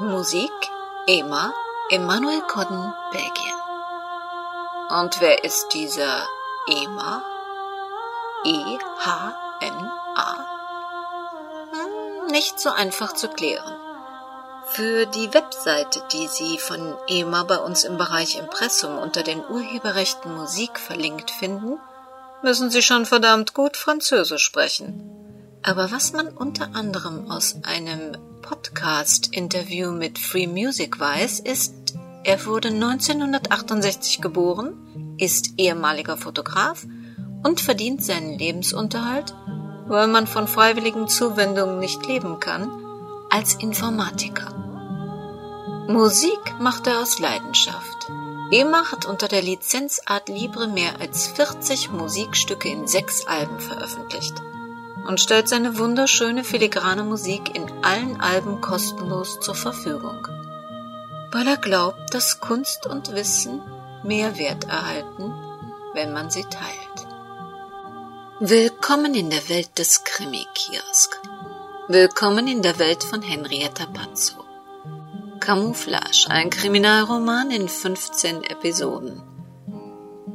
Musik Ema Emanuel Codden, Belgien. Und wer ist dieser Ema? E-H-M-A? Hm, nicht so einfach zu klären. Für die Webseite, die Sie von EMA bei uns im Bereich Impressum unter den Urheberrechten Musik verlinkt finden, müssen Sie schon verdammt gut Französisch sprechen. Aber was man unter anderem aus einem Podcast-Interview mit Free Music weiß, ist, er wurde 1968 geboren, ist ehemaliger Fotograf und verdient seinen Lebensunterhalt, weil man von freiwilligen Zuwendungen nicht leben kann, als Informatiker. Musik macht er aus Leidenschaft. EMA hat unter der Lizenz Art Libre mehr als 40 Musikstücke in sechs Alben veröffentlicht und stellt seine wunderschöne filigrane Musik in allen Alben kostenlos zur Verfügung, weil er glaubt, dass Kunst und Wissen mehr Wert erhalten, wenn man sie teilt. Willkommen in der Welt des Krimi-Kiosk. Willkommen in der Welt von Henrietta Pazzo. Camouflage, ein Kriminalroman in 15 Episoden.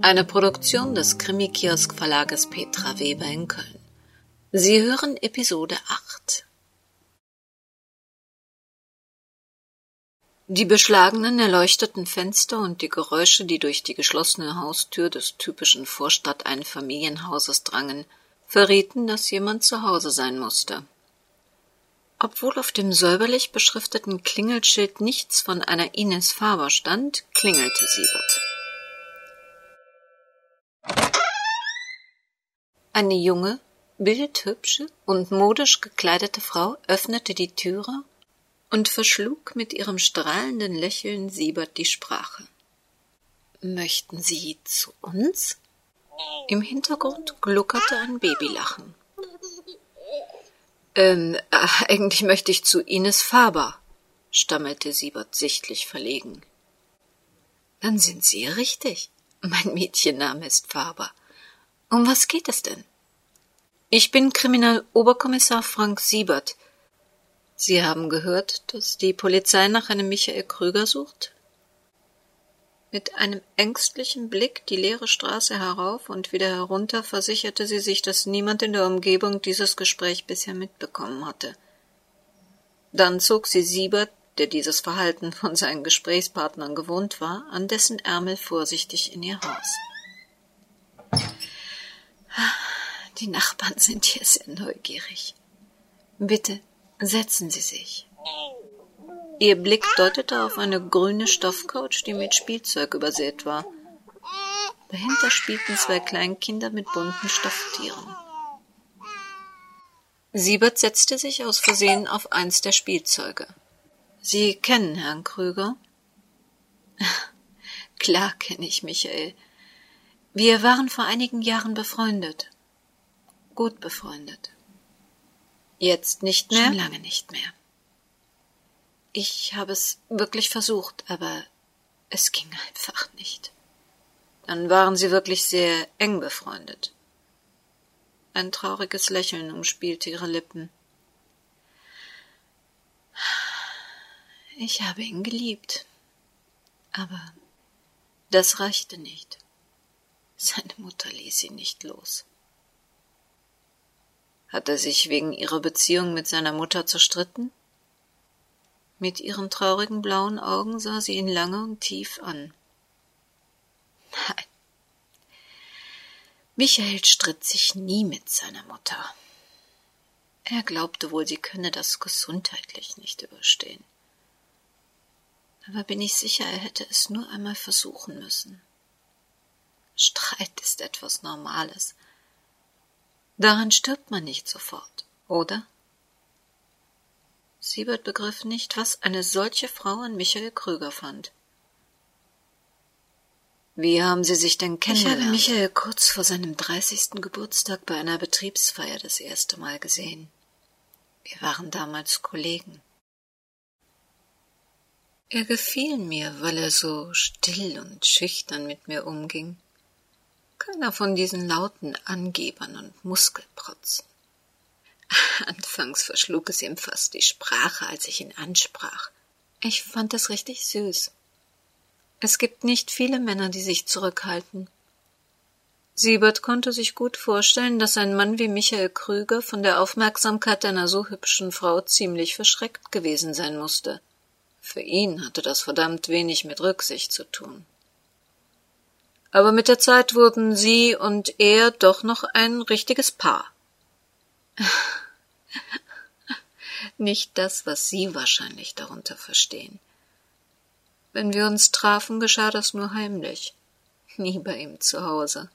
Eine Produktion des Krimi-Kiosk Verlages Petra Weber in Köln. Sie hören Episode 8. Die beschlagenen, erleuchteten Fenster und die Geräusche, die durch die geschlossene Haustür des typischen Vorstadt-Einfamilienhauses drangen, verrieten, dass jemand zu Hause sein musste. Obwohl auf dem säuberlich beschrifteten Klingelschild nichts von einer Ines Faber stand, klingelte Siebert. Eine junge, bildhübsche und modisch gekleidete Frau öffnete die Türe und verschlug mit ihrem strahlenden Lächeln Siebert die Sprache. Möchten Sie zu uns? Im Hintergrund gluckerte ein Babylachen. Ähm, eigentlich möchte ich zu Ines Faber, stammelte Siebert sichtlich verlegen. Dann sind Sie richtig. Mein Mädchenname ist Faber. Um was geht es denn? Ich bin Kriminaloberkommissar Frank Siebert. Sie haben gehört, dass die Polizei nach einem Michael Krüger sucht? Mit einem ängstlichen Blick die leere Straße herauf und wieder herunter versicherte sie sich, dass niemand in der Umgebung dieses Gespräch bisher mitbekommen hatte. Dann zog sie Siebert, der dieses Verhalten von seinen Gesprächspartnern gewohnt war, an dessen Ärmel vorsichtig in ihr Haus. Die Nachbarn sind hier sehr neugierig. Bitte setzen Sie sich. Ihr Blick deutete auf eine grüne Stoffcouch, die mit Spielzeug übersät war. Dahinter spielten zwei Kleinkinder mit bunten Stofftieren. Siebert setzte sich aus Versehen auf eins der Spielzeuge. Sie kennen Herrn Krüger? Klar kenne ich Michael. Wir waren vor einigen Jahren befreundet gut befreundet. Jetzt nicht mehr? Schon lange nicht mehr. Ich habe es wirklich versucht, aber es ging einfach nicht. Dann waren Sie wirklich sehr eng befreundet. Ein trauriges Lächeln umspielte ihre Lippen. Ich habe ihn geliebt. Aber das reichte nicht. Seine Mutter ließ ihn nicht los. Hat er sich wegen ihrer Beziehung mit seiner Mutter zerstritten? Mit ihren traurigen blauen Augen sah sie ihn lange und tief an. Nein. Michael stritt sich nie mit seiner Mutter. Er glaubte wohl, sie könne das gesundheitlich nicht überstehen. Aber bin ich sicher, er hätte es nur einmal versuchen müssen. Streit ist etwas Normales, Daran stirbt man nicht sofort, oder? Siebert begriff nicht, was eine solche Frau an Michael Krüger fand. Wie haben Sie sich denn kennengelernt? Ich habe Michael kurz vor seinem dreißigsten Geburtstag bei einer Betriebsfeier das erste Mal gesehen. Wir waren damals Kollegen. Er gefiel mir, weil er so still und schüchtern mit mir umging. Keiner von diesen lauten Angebern und Muskelprotzen. Anfangs verschlug es ihm fast die Sprache, als ich ihn ansprach. Ich fand es richtig süß. Es gibt nicht viele Männer, die sich zurückhalten. Siebert konnte sich gut vorstellen, dass ein Mann wie Michael Krüger von der Aufmerksamkeit einer so hübschen Frau ziemlich verschreckt gewesen sein musste. Für ihn hatte das verdammt wenig mit Rücksicht zu tun. Aber mit der Zeit wurden sie und er doch noch ein richtiges Paar. Nicht das, was Sie wahrscheinlich darunter verstehen. Wenn wir uns trafen, geschah das nur heimlich, nie bei ihm zu Hause.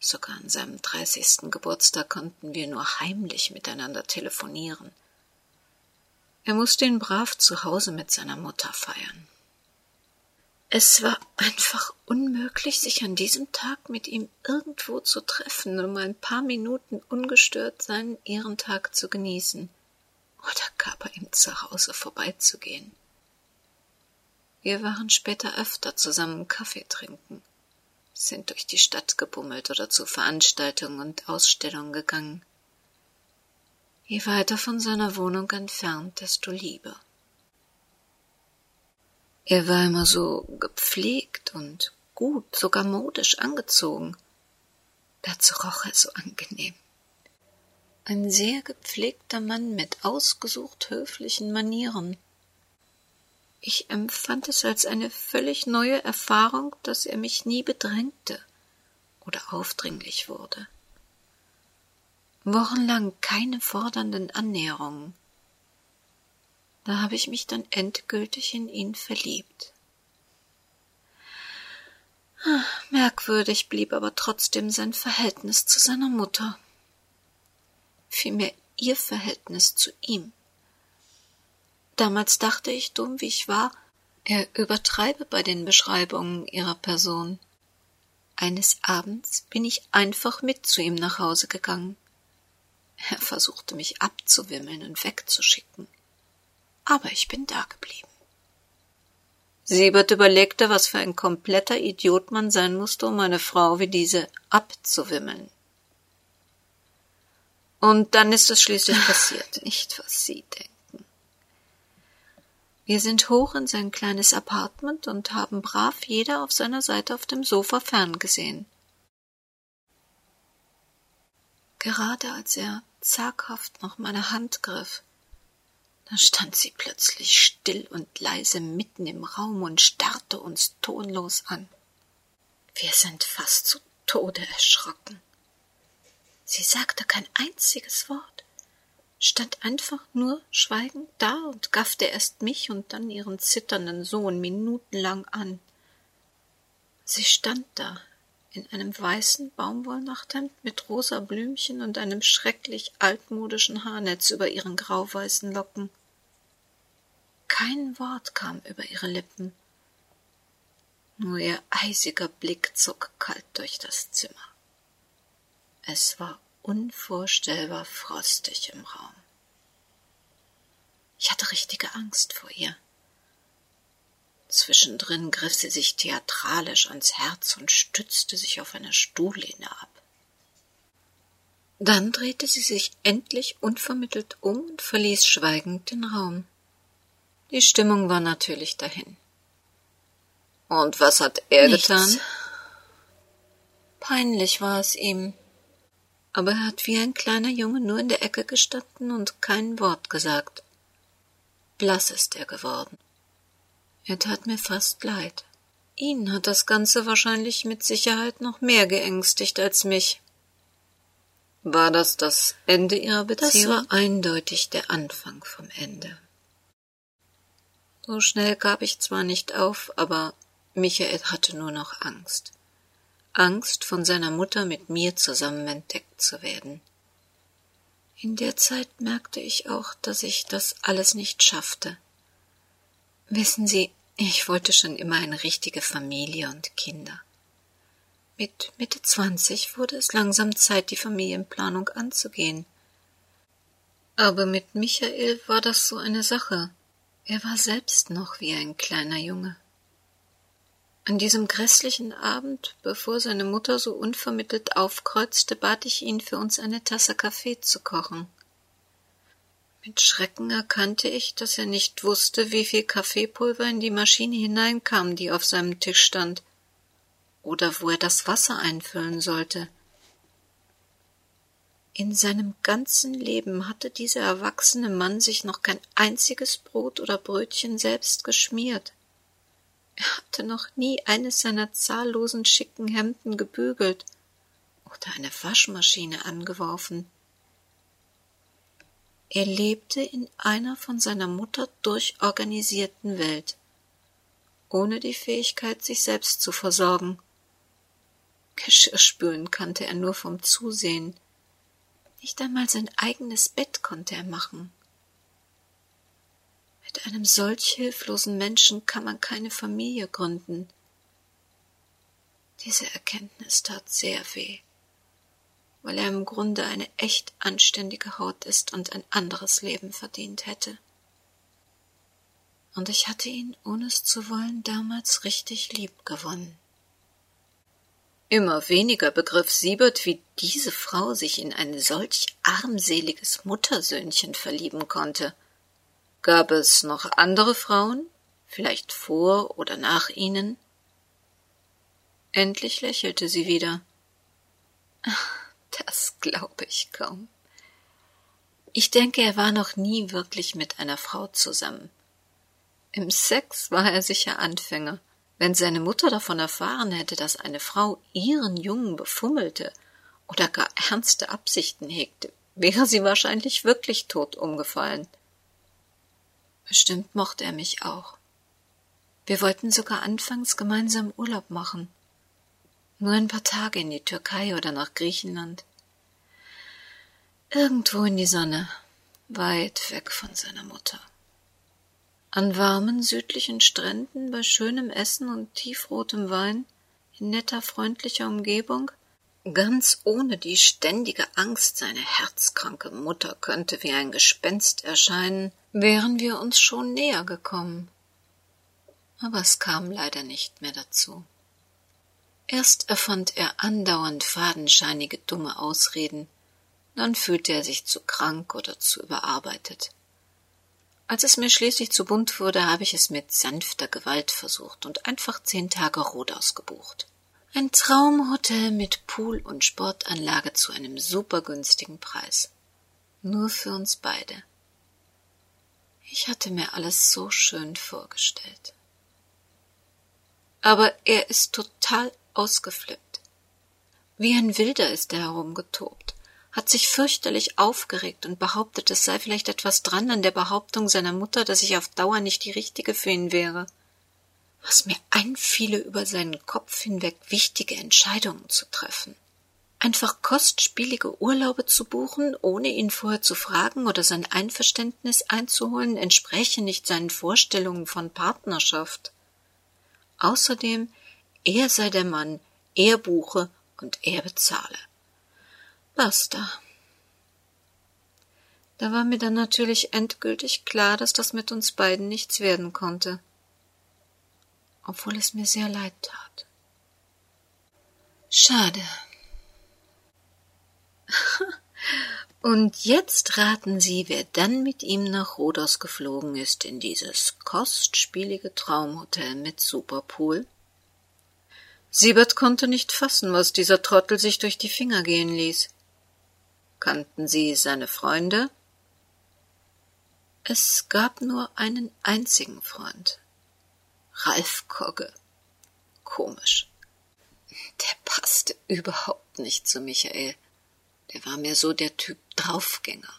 Sogar an seinem dreißigsten Geburtstag konnten wir nur heimlich miteinander telefonieren. Er musste ihn brav zu Hause mit seiner Mutter feiern. Es war einfach unmöglich, sich an diesem Tag mit ihm irgendwo zu treffen, um ein paar Minuten ungestört seinen Ehrentag zu genießen oder gar bei ihm zu Hause vorbeizugehen. Wir waren später öfter zusammen Kaffee trinken sind durch die Stadt gebummelt oder zu Veranstaltungen und Ausstellungen gegangen. Je weiter von seiner Wohnung entfernt, desto lieber. Er war immer so gepflegt und gut, sogar modisch angezogen. Dazu roch er so angenehm. Ein sehr gepflegter Mann mit ausgesucht höflichen Manieren. Ich empfand es als eine völlig neue Erfahrung, dass er mich nie bedrängte oder aufdringlich wurde. Wochenlang keine fordernden Annäherungen. Da habe ich mich dann endgültig in ihn verliebt. Merkwürdig blieb aber trotzdem sein Verhältnis zu seiner Mutter. Vielmehr ihr Verhältnis zu ihm. Damals dachte ich, dumm wie ich war, er übertreibe bei den Beschreibungen ihrer Person. Eines Abends bin ich einfach mit zu ihm nach Hause gegangen. Er versuchte mich abzuwimmeln und wegzuschicken. Aber ich bin da geblieben. Siebert überlegte, was für ein kompletter Idiot man sein musste, um eine Frau wie diese abzuwimmeln. Und dann ist es schließlich passiert, nicht was Sie denken. Wir sind hoch in sein kleines Apartment und haben brav jeder auf seiner Seite auf dem Sofa ferngesehen. Gerade als er zaghaft nach meiner Hand griff, da stand sie plötzlich still und leise mitten im Raum und starrte uns tonlos an. Wir sind fast zu Tode erschrocken. Sie sagte kein einziges Wort stand einfach nur schweigend da und gaffte erst mich und dann ihren zitternden Sohn minutenlang an. Sie stand da in einem weißen Baumwollnachthemd mit rosa Blümchen und einem schrecklich altmodischen Haarnetz über ihren grauweißen Locken. Kein Wort kam über ihre Lippen. Nur ihr eisiger Blick zog kalt durch das Zimmer. Es war unvorstellbar frostig im Raum. Ich hatte richtige Angst vor ihr. Zwischendrin griff sie sich theatralisch ans Herz und stützte sich auf eine Stuhllehne ab. Dann drehte sie sich endlich unvermittelt um und verließ schweigend den Raum. Die Stimmung war natürlich dahin. Und was hat er Nichts. getan? Peinlich war es ihm, aber er hat wie ein kleiner Junge nur in der Ecke gestanden und kein Wort gesagt. Blass ist er geworden. Er tat mir fast leid. Ihn hat das Ganze wahrscheinlich mit Sicherheit noch mehr geängstigt als mich. War das das Ende Ihrer Beziehung? Das war eindeutig der Anfang vom Ende. So schnell gab ich zwar nicht auf, aber Michael hatte nur noch Angst. Angst, von seiner Mutter mit mir zusammen entdeckt zu werden. In der Zeit merkte ich auch, dass ich das alles nicht schaffte. Wissen Sie, ich wollte schon immer eine richtige Familie und Kinder. Mit Mitte zwanzig wurde es langsam Zeit, die Familienplanung anzugehen. Aber mit Michael war das so eine Sache. Er war selbst noch wie ein kleiner Junge. An diesem grässlichen Abend, bevor seine Mutter so unvermittelt aufkreuzte, bat ich ihn, für uns eine Tasse Kaffee zu kochen. Mit Schrecken erkannte ich, dass er nicht wusste, wie viel Kaffeepulver in die Maschine hineinkam, die auf seinem Tisch stand, oder wo er das Wasser einfüllen sollte. In seinem ganzen Leben hatte dieser erwachsene Mann sich noch kein einziges Brot oder Brötchen selbst geschmiert. Er hatte noch nie eines seiner zahllosen schicken Hemden gebügelt oder eine Waschmaschine angeworfen. Er lebte in einer von seiner Mutter durchorganisierten Welt, ohne die Fähigkeit, sich selbst zu versorgen. Geschirrspülen kannte er nur vom Zusehen. Nicht einmal sein eigenes Bett konnte er machen. Mit einem solch hilflosen Menschen kann man keine Familie gründen. Diese Erkenntnis tat sehr weh, weil er im Grunde eine echt anständige Haut ist und ein anderes Leben verdient hätte. Und ich hatte ihn, ohne es zu wollen, damals richtig lieb gewonnen. Immer weniger begriff Siebert, wie diese Frau sich in ein solch armseliges Muttersöhnchen verlieben konnte – Gab es noch andere Frauen, vielleicht vor oder nach Ihnen? Endlich lächelte sie wieder. Das glaube ich kaum. Ich denke, er war noch nie wirklich mit einer Frau zusammen. Im Sex war er sicher Anfänger. Wenn seine Mutter davon erfahren hätte, dass eine Frau ihren Jungen befummelte oder gar ernste Absichten hegte, wäre sie wahrscheinlich wirklich tot umgefallen. Bestimmt mochte er mich auch. Wir wollten sogar anfangs gemeinsam Urlaub machen. Nur ein paar Tage in die Türkei oder nach Griechenland. Irgendwo in die Sonne, weit weg von seiner Mutter. An warmen südlichen Stränden bei schönem Essen und tiefrotem Wein, in netter freundlicher Umgebung, ganz ohne die ständige Angst, seine herzkranke Mutter könnte wie ein Gespenst erscheinen, wären wir uns schon näher gekommen. Aber es kam leider nicht mehr dazu. Erst erfand er andauernd fadenscheinige dumme Ausreden, dann fühlte er sich zu krank oder zu überarbeitet. Als es mir schließlich zu bunt wurde, habe ich es mit sanfter Gewalt versucht und einfach zehn Tage Rodaus gebucht. Ein Traumhotel mit Pool und Sportanlage zu einem supergünstigen Preis. Nur für uns beide. Ich hatte mir alles so schön vorgestellt. Aber er ist total ausgeflippt. Wie ein Wilder ist er herumgetobt, hat sich fürchterlich aufgeregt und behauptet, es sei vielleicht etwas dran an der Behauptung seiner Mutter, dass ich auf Dauer nicht die richtige für ihn wäre. Was mir einfiele, über seinen Kopf hinweg wichtige Entscheidungen zu treffen einfach kostspielige Urlaube zu buchen, ohne ihn vorher zu fragen oder sein Einverständnis einzuholen, entspräche nicht seinen Vorstellungen von Partnerschaft. Außerdem, er sei der Mann, er buche und er bezahle. Basta. Da war mir dann natürlich endgültig klar, dass das mit uns beiden nichts werden konnte, obwohl es mir sehr leid tat. Schade. Und jetzt raten Sie, wer dann mit ihm nach Rhodos geflogen ist in dieses kostspielige Traumhotel mit Superpool? Siebert konnte nicht fassen, was dieser Trottel sich durch die Finger gehen ließ. Kannten Sie seine Freunde? Es gab nur einen einzigen Freund. Ralf Kogge. Komisch. Der passte überhaupt nicht zu Michael. Der war mir so der Typ Draufgänger.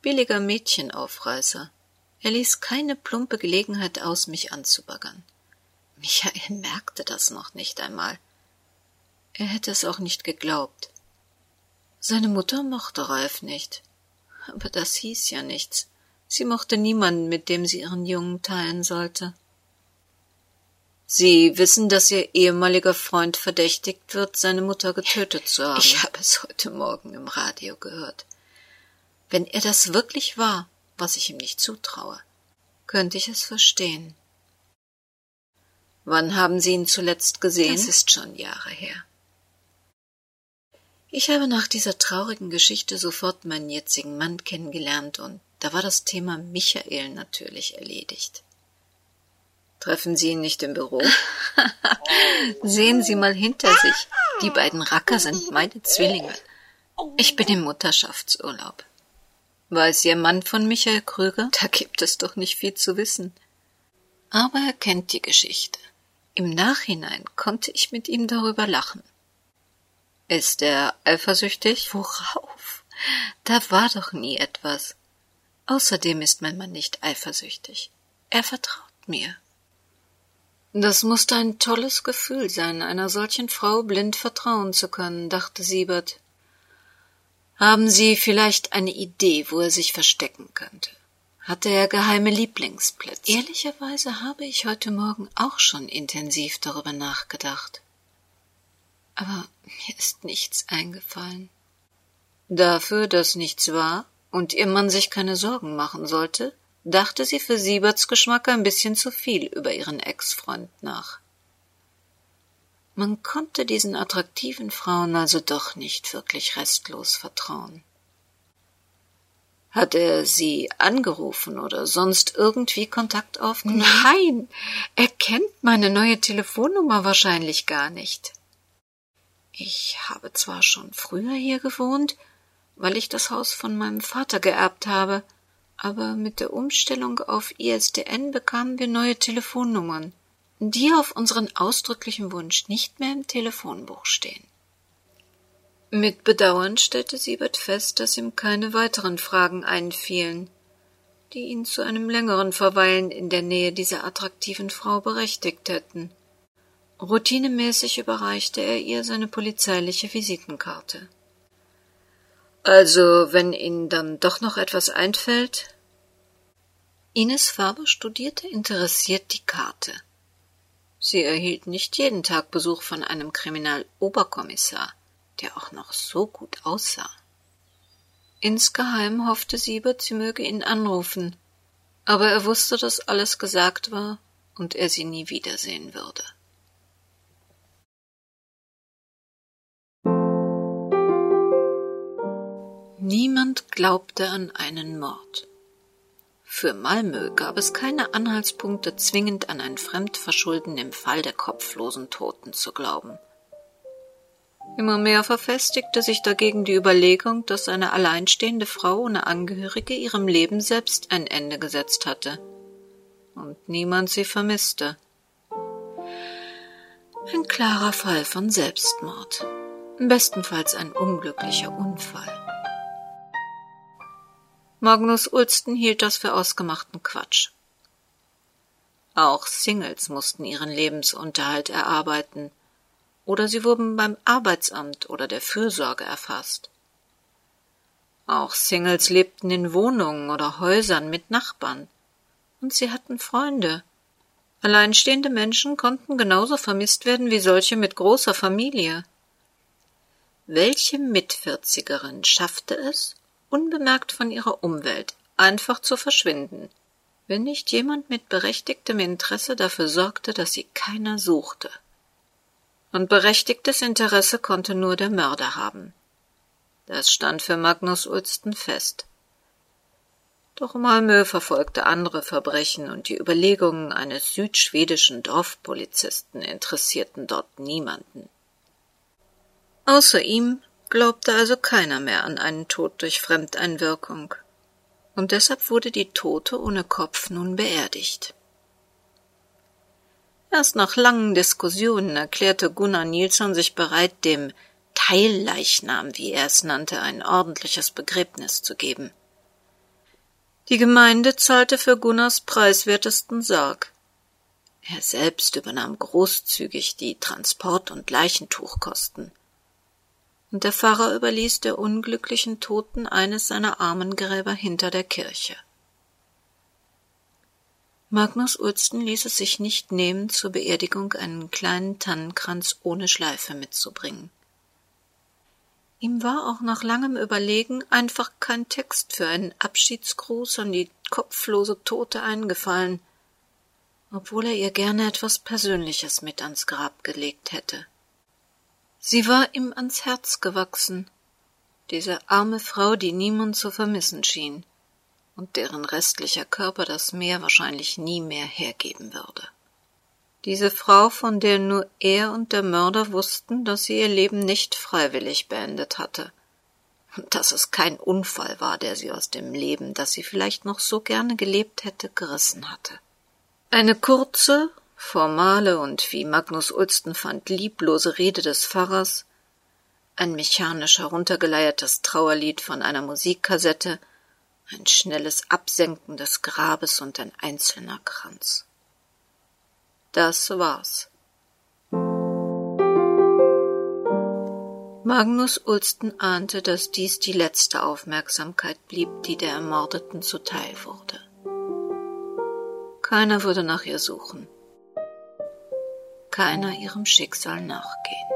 Billiger Mädchenaufreißer. Er ließ keine plumpe Gelegenheit aus, mich anzubaggern. Michael merkte das noch nicht einmal. Er hätte es auch nicht geglaubt. Seine Mutter mochte Ralf nicht. Aber das hieß ja nichts. Sie mochte niemanden, mit dem sie ihren Jungen teilen sollte. Sie wissen, dass Ihr ehemaliger Freund verdächtigt wird, seine Mutter getötet zu haben. Ich habe es heute Morgen im Radio gehört. Wenn er das wirklich war, was ich ihm nicht zutraue, könnte ich es verstehen. Wann haben Sie ihn zuletzt gesehen? Das ist schon Jahre her. Ich habe nach dieser traurigen Geschichte sofort meinen jetzigen Mann kennengelernt und da war das Thema Michael natürlich erledigt. Treffen Sie ihn nicht im Büro? Sehen Sie mal hinter sich. Die beiden Racker sind meine Zwillinge. Ich bin im Mutterschaftsurlaub. Weiß Ihr Mann von Michael Krüger? Da gibt es doch nicht viel zu wissen. Aber er kennt die Geschichte. Im Nachhinein konnte ich mit ihm darüber lachen. Ist er eifersüchtig? Worauf? Da war doch nie etwas. Außerdem ist mein Mann nicht eifersüchtig. Er vertraut mir. Das musste ein tolles Gefühl sein, einer solchen Frau blind vertrauen zu können, dachte Siebert. Haben Sie vielleicht eine Idee, wo er sich verstecken könnte? Hatte er geheime Lieblingsplätze? Ehrlicherweise habe ich heute Morgen auch schon intensiv darüber nachgedacht aber mir ist nichts eingefallen. Dafür, dass nichts war und ihr Mann sich keine Sorgen machen sollte, dachte sie für Sieberts Geschmack ein bisschen zu viel über ihren Ex-Freund nach. Man konnte diesen attraktiven Frauen also doch nicht wirklich restlos vertrauen. Hat er sie angerufen oder sonst irgendwie Kontakt aufgenommen? Nein, er kennt meine neue Telefonnummer wahrscheinlich gar nicht. Ich habe zwar schon früher hier gewohnt, weil ich das Haus von meinem Vater geerbt habe, aber mit der Umstellung auf ISDN bekamen wir neue Telefonnummern, die auf unseren ausdrücklichen Wunsch nicht mehr im Telefonbuch stehen. Mit Bedauern stellte Siebert fest, dass ihm keine weiteren Fragen einfielen, die ihn zu einem längeren Verweilen in der Nähe dieser attraktiven Frau berechtigt hätten. Routinemäßig überreichte er ihr seine polizeiliche Visitenkarte. Also, wenn Ihnen dann doch noch etwas einfällt? Ines Faber studierte interessiert die Karte. Sie erhielt nicht jeden Tag Besuch von einem Kriminaloberkommissar, der auch noch so gut aussah. Insgeheim hoffte Siebert, sie möge ihn anrufen, aber er wusste, dass alles gesagt war und er sie nie wiedersehen würde. Niemand glaubte an einen Mord. Für Malmö gab es keine Anhaltspunkte, zwingend an ein Fremdverschulden im Fall der kopflosen Toten zu glauben. Immer mehr verfestigte sich dagegen die Überlegung, dass eine alleinstehende Frau ohne Angehörige ihrem Leben selbst ein Ende gesetzt hatte und niemand sie vermisste. Ein klarer Fall von Selbstmord, bestenfalls ein unglücklicher Unfall. Magnus Ulsten hielt das für ausgemachten Quatsch. Auch Singles mussten ihren Lebensunterhalt erarbeiten, oder sie wurden beim Arbeitsamt oder der Fürsorge erfasst. Auch Singles lebten in Wohnungen oder Häusern mit Nachbarn, und sie hatten Freunde. Alleinstehende Menschen konnten genauso vermisst werden wie solche mit großer Familie. Welche Mitvierzigerin schaffte es, unbemerkt von ihrer Umwelt, einfach zu verschwinden, wenn nicht jemand mit berechtigtem Interesse dafür sorgte, dass sie keiner suchte. Und berechtigtes Interesse konnte nur der Mörder haben. Das stand für Magnus Ulsten fest. Doch Malmö verfolgte andere Verbrechen und die Überlegungen eines südschwedischen Dorfpolizisten interessierten dort niemanden. Außer ihm glaubte also keiner mehr an einen Tod durch Fremdeinwirkung. Und deshalb wurde die Tote ohne Kopf nun beerdigt. Erst nach langen Diskussionen erklärte Gunnar Nilsson sich bereit, dem Teilleichnam, wie er es nannte, ein ordentliches Begräbnis zu geben. Die Gemeinde zahlte für Gunnars preiswertesten Sarg. Er selbst übernahm großzügig die Transport- und Leichentuchkosten und der Pfarrer überließ der unglücklichen Toten eines seiner Armengräber hinter der Kirche. Magnus Ulsten ließ es sich nicht nehmen, zur Beerdigung einen kleinen Tannenkranz ohne Schleife mitzubringen. Ihm war auch nach langem Überlegen einfach kein Text für einen Abschiedsgruß an die kopflose Tote eingefallen, obwohl er ihr gerne etwas Persönliches mit ans Grab gelegt hätte. Sie war ihm ans Herz gewachsen, diese arme Frau, die niemand zu vermissen schien und deren restlicher Körper das Meer wahrscheinlich nie mehr hergeben würde. Diese Frau, von der nur er und der Mörder wussten, dass sie ihr Leben nicht freiwillig beendet hatte, und dass es kein Unfall war, der sie aus dem Leben, das sie vielleicht noch so gerne gelebt hätte, gerissen hatte. Eine kurze, formale und wie Magnus Ulsten fand lieblose Rede des Pfarrers, ein mechanisch heruntergeleiertes Trauerlied von einer Musikkassette, ein schnelles Absenken des Grabes und ein einzelner Kranz. Das war's. Magnus Ulsten ahnte, dass dies die letzte Aufmerksamkeit blieb, die der Ermordeten zuteil wurde. Keiner würde nach ihr suchen, keiner ihrem Schicksal nachgehen.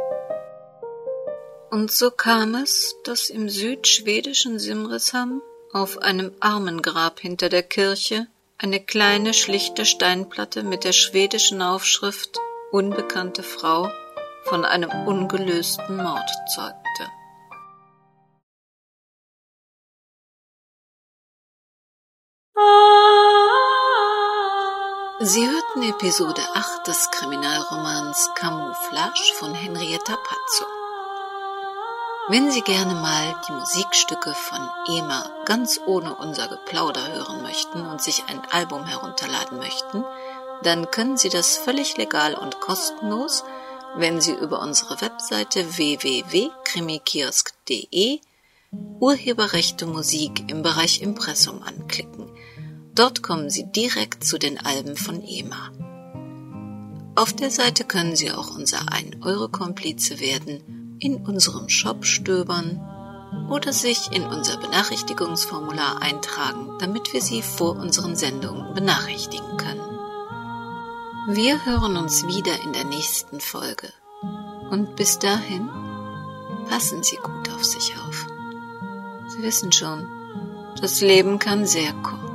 Und so kam es, dass im südschwedischen Simrishamn auf einem Armengrab hinter der Kirche eine kleine schlichte Steinplatte mit der schwedischen Aufschrift Unbekannte Frau von einem ungelösten Mord zeugte. Sie hörten Episode 8 des Kriminalromans Camouflage von Henrietta Pazzo. Wenn Sie gerne mal die Musikstücke von EMA ganz ohne unser Geplauder hören möchten und sich ein Album herunterladen möchten, dann können Sie das völlig legal und kostenlos, wenn Sie über unsere Webseite www.krimikiosk.de Urheberrechte Musik im Bereich Impressum anklicken. Dort kommen Sie direkt zu den Alben von EMA. Auf der Seite können Sie auch unser 1-Euro-Komplize werden in unserem Shop stöbern oder sich in unser Benachrichtigungsformular eintragen, damit wir Sie vor unseren Sendungen benachrichtigen können. Wir hören uns wieder in der nächsten Folge. Und bis dahin, passen Sie gut auf sich auf. Sie wissen schon, das Leben kann sehr kurz